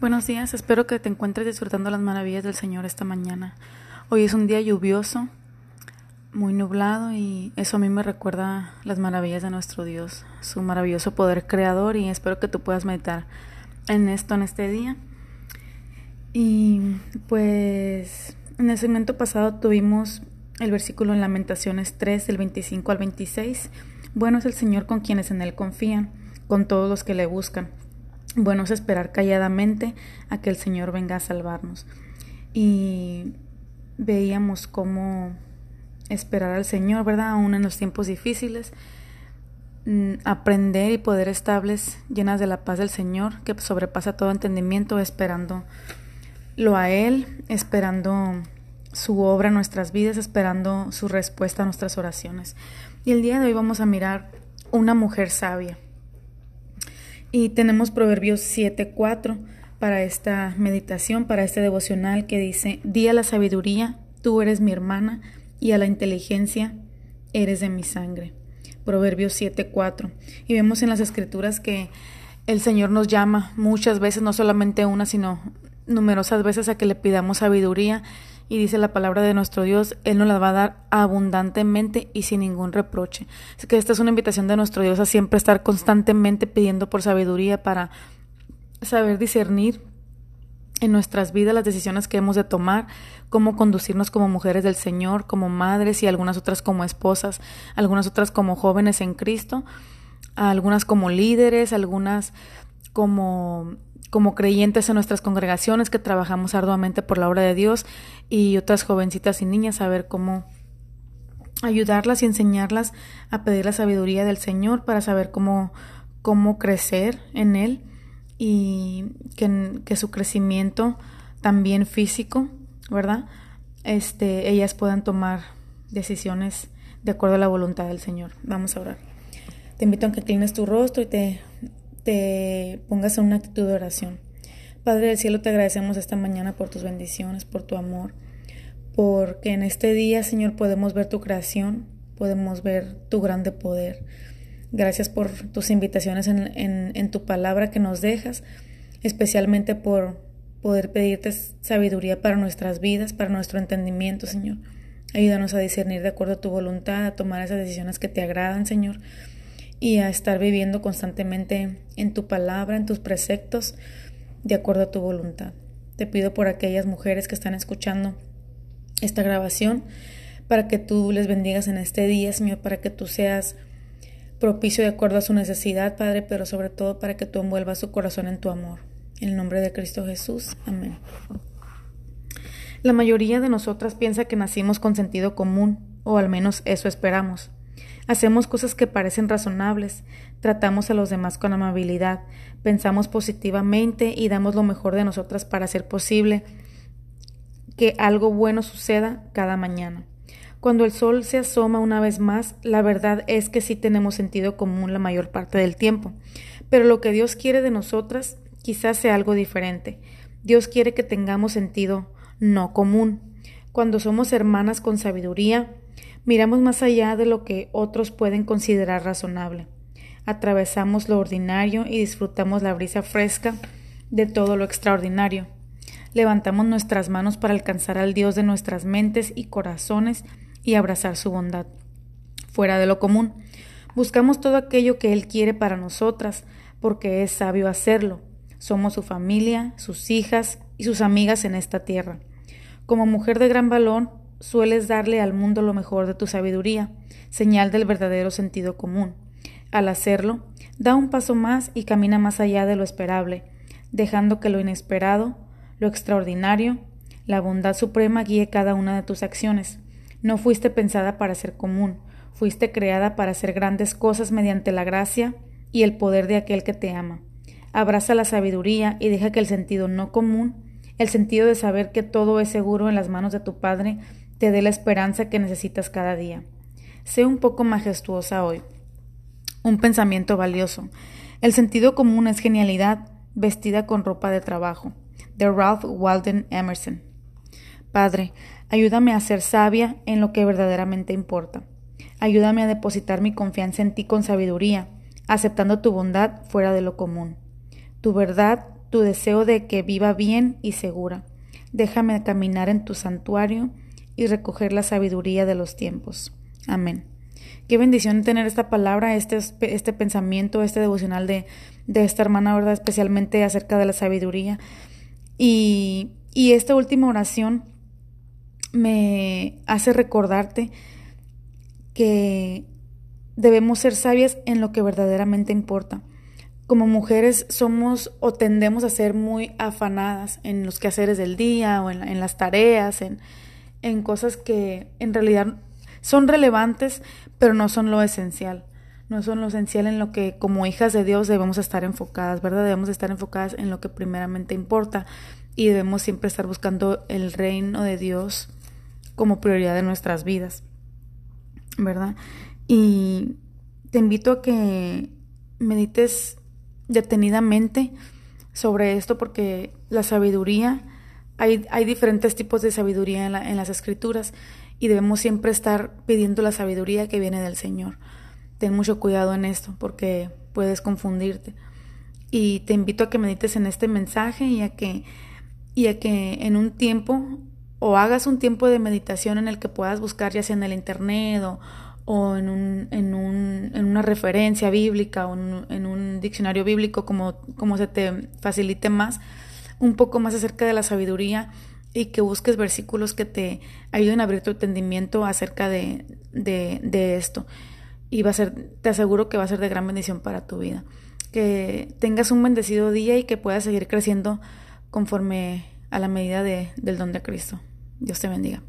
Buenos días, espero que te encuentres disfrutando las maravillas del Señor esta mañana. Hoy es un día lluvioso, muy nublado y eso a mí me recuerda las maravillas de nuestro Dios, su maravilloso poder creador y espero que tú puedas meditar en esto en este día. Y pues en el segmento pasado tuvimos el versículo en Lamentaciones 3 del 25 al 26. Bueno es el Señor con quienes en Él confían, con todos los que le buscan. Bueno es esperar calladamente a que el Señor venga a salvarnos. Y veíamos cómo esperar al Señor, ¿verdad? Aún en los tiempos difíciles. Mm, aprender y poder estables llenas de la paz del Señor, que sobrepasa todo entendimiento, esperando lo a Él, esperando su obra en nuestras vidas, esperando su respuesta a nuestras oraciones. Y el día de hoy vamos a mirar una mujer sabia. Y tenemos Proverbios 7:4 para esta meditación, para este devocional que dice, di a la sabiduría, tú eres mi hermana, y a la inteligencia, eres de mi sangre. Proverbios 7:4. Y vemos en las escrituras que el Señor nos llama muchas veces, no solamente una, sino numerosas veces a que le pidamos sabiduría y dice la palabra de nuestro Dios, Él nos la va a dar abundantemente y sin ningún reproche. Así que esta es una invitación de nuestro Dios a siempre estar constantemente pidiendo por sabiduría para saber discernir en nuestras vidas las decisiones que hemos de tomar, cómo conducirnos como mujeres del Señor, como madres y algunas otras como esposas, algunas otras como jóvenes en Cristo, algunas como líderes, algunas como como creyentes en nuestras congregaciones que trabajamos arduamente por la obra de Dios y otras jovencitas y niñas a ver cómo ayudarlas y enseñarlas a pedir la sabiduría del Señor para saber cómo, cómo crecer en Él y que, que su crecimiento también físico, ¿verdad? Este, ellas puedan tomar decisiones de acuerdo a la voluntad del Señor. Vamos a orar. Te invito a que inclines tu rostro y te te pongas en una actitud de oración. Padre del cielo, te agradecemos esta mañana por tus bendiciones, por tu amor, porque en este día, Señor, podemos ver tu creación, podemos ver tu grande poder. Gracias por tus invitaciones en, en tu palabra que nos dejas, especialmente por poder pedirte sabiduría para nuestras vidas, para nuestro entendimiento, Señor. Ayúdanos a discernir de acuerdo a tu voluntad, a tomar esas decisiones que te agradan, Señor y a estar viviendo constantemente en tu palabra, en tus preceptos, de acuerdo a tu voluntad. Te pido por aquellas mujeres que están escuchando esta grabación, para que tú les bendigas en este día, Señor, para que tú seas propicio de acuerdo a su necesidad, Padre, pero sobre todo para que tú envuelvas su corazón en tu amor. En el nombre de Cristo Jesús. Amén. La mayoría de nosotras piensa que nacimos con sentido común, o al menos eso esperamos. Hacemos cosas que parecen razonables, tratamos a los demás con amabilidad, pensamos positivamente y damos lo mejor de nosotras para hacer posible que algo bueno suceda cada mañana. Cuando el sol se asoma una vez más, la verdad es que sí tenemos sentido común la mayor parte del tiempo. Pero lo que Dios quiere de nosotras quizás sea algo diferente. Dios quiere que tengamos sentido no común. Cuando somos hermanas con sabiduría, Miramos más allá de lo que otros pueden considerar razonable. Atravesamos lo ordinario y disfrutamos la brisa fresca de todo lo extraordinario. Levantamos nuestras manos para alcanzar al Dios de nuestras mentes y corazones y abrazar su bondad. Fuera de lo común, buscamos todo aquello que Él quiere para nosotras, porque es sabio hacerlo. Somos su familia, sus hijas y sus amigas en esta tierra. Como mujer de gran valor, sueles darle al mundo lo mejor de tu sabiduría, señal del verdadero sentido común. Al hacerlo, da un paso más y camina más allá de lo esperable, dejando que lo inesperado, lo extraordinario, la bondad suprema guíe cada una de tus acciones. No fuiste pensada para ser común, fuiste creada para hacer grandes cosas mediante la gracia y el poder de aquel que te ama. Abraza la sabiduría y deja que el sentido no común, el sentido de saber que todo es seguro en las manos de tu Padre, te dé la esperanza que necesitas cada día. Sé un poco majestuosa hoy. Un pensamiento valioso. El sentido común es genialidad vestida con ropa de trabajo. De Ralph Walden Emerson. Padre, ayúdame a ser sabia en lo que verdaderamente importa. Ayúdame a depositar mi confianza en ti con sabiduría, aceptando tu bondad fuera de lo común. Tu verdad tu deseo de que viva bien y segura. Déjame caminar en tu santuario y recoger la sabiduría de los tiempos. Amén. Qué bendición tener esta palabra, este, este pensamiento, este devocional de, de esta hermana, ¿verdad? Especialmente acerca de la sabiduría. Y, y esta última oración me hace recordarte que debemos ser sabias en lo que verdaderamente importa. Como mujeres somos o tendemos a ser muy afanadas en los quehaceres del día o en, en las tareas, en, en cosas que en realidad son relevantes, pero no son lo esencial. No son lo esencial en lo que como hijas de Dios debemos estar enfocadas, ¿verdad? Debemos estar enfocadas en lo que primeramente importa y debemos siempre estar buscando el reino de Dios como prioridad de nuestras vidas, ¿verdad? Y te invito a que medites detenidamente sobre esto porque la sabiduría, hay, hay diferentes tipos de sabiduría en, en las escrituras y debemos siempre estar pidiendo la sabiduría que viene del Señor. Ten mucho cuidado en esto porque puedes confundirte. Y te invito a que medites en este mensaje y a que, y a que en un tiempo o hagas un tiempo de meditación en el que puedas buscar ya sea en el internet o, en, un, en, un, en, una referencia bíblica o en, un diccionario bíblico como, como se te facilite más, un poco más acerca de la sabiduría y que busques versículos que te ayuden a abrir tu entendimiento acerca de, de, esto. Y va a ser, te aseguro que va a ser de gran bendición para tu vida. Que tengas un bendecido día y que puedas seguir creciendo conforme a la medida de, del don de Cristo. Dios te bendiga.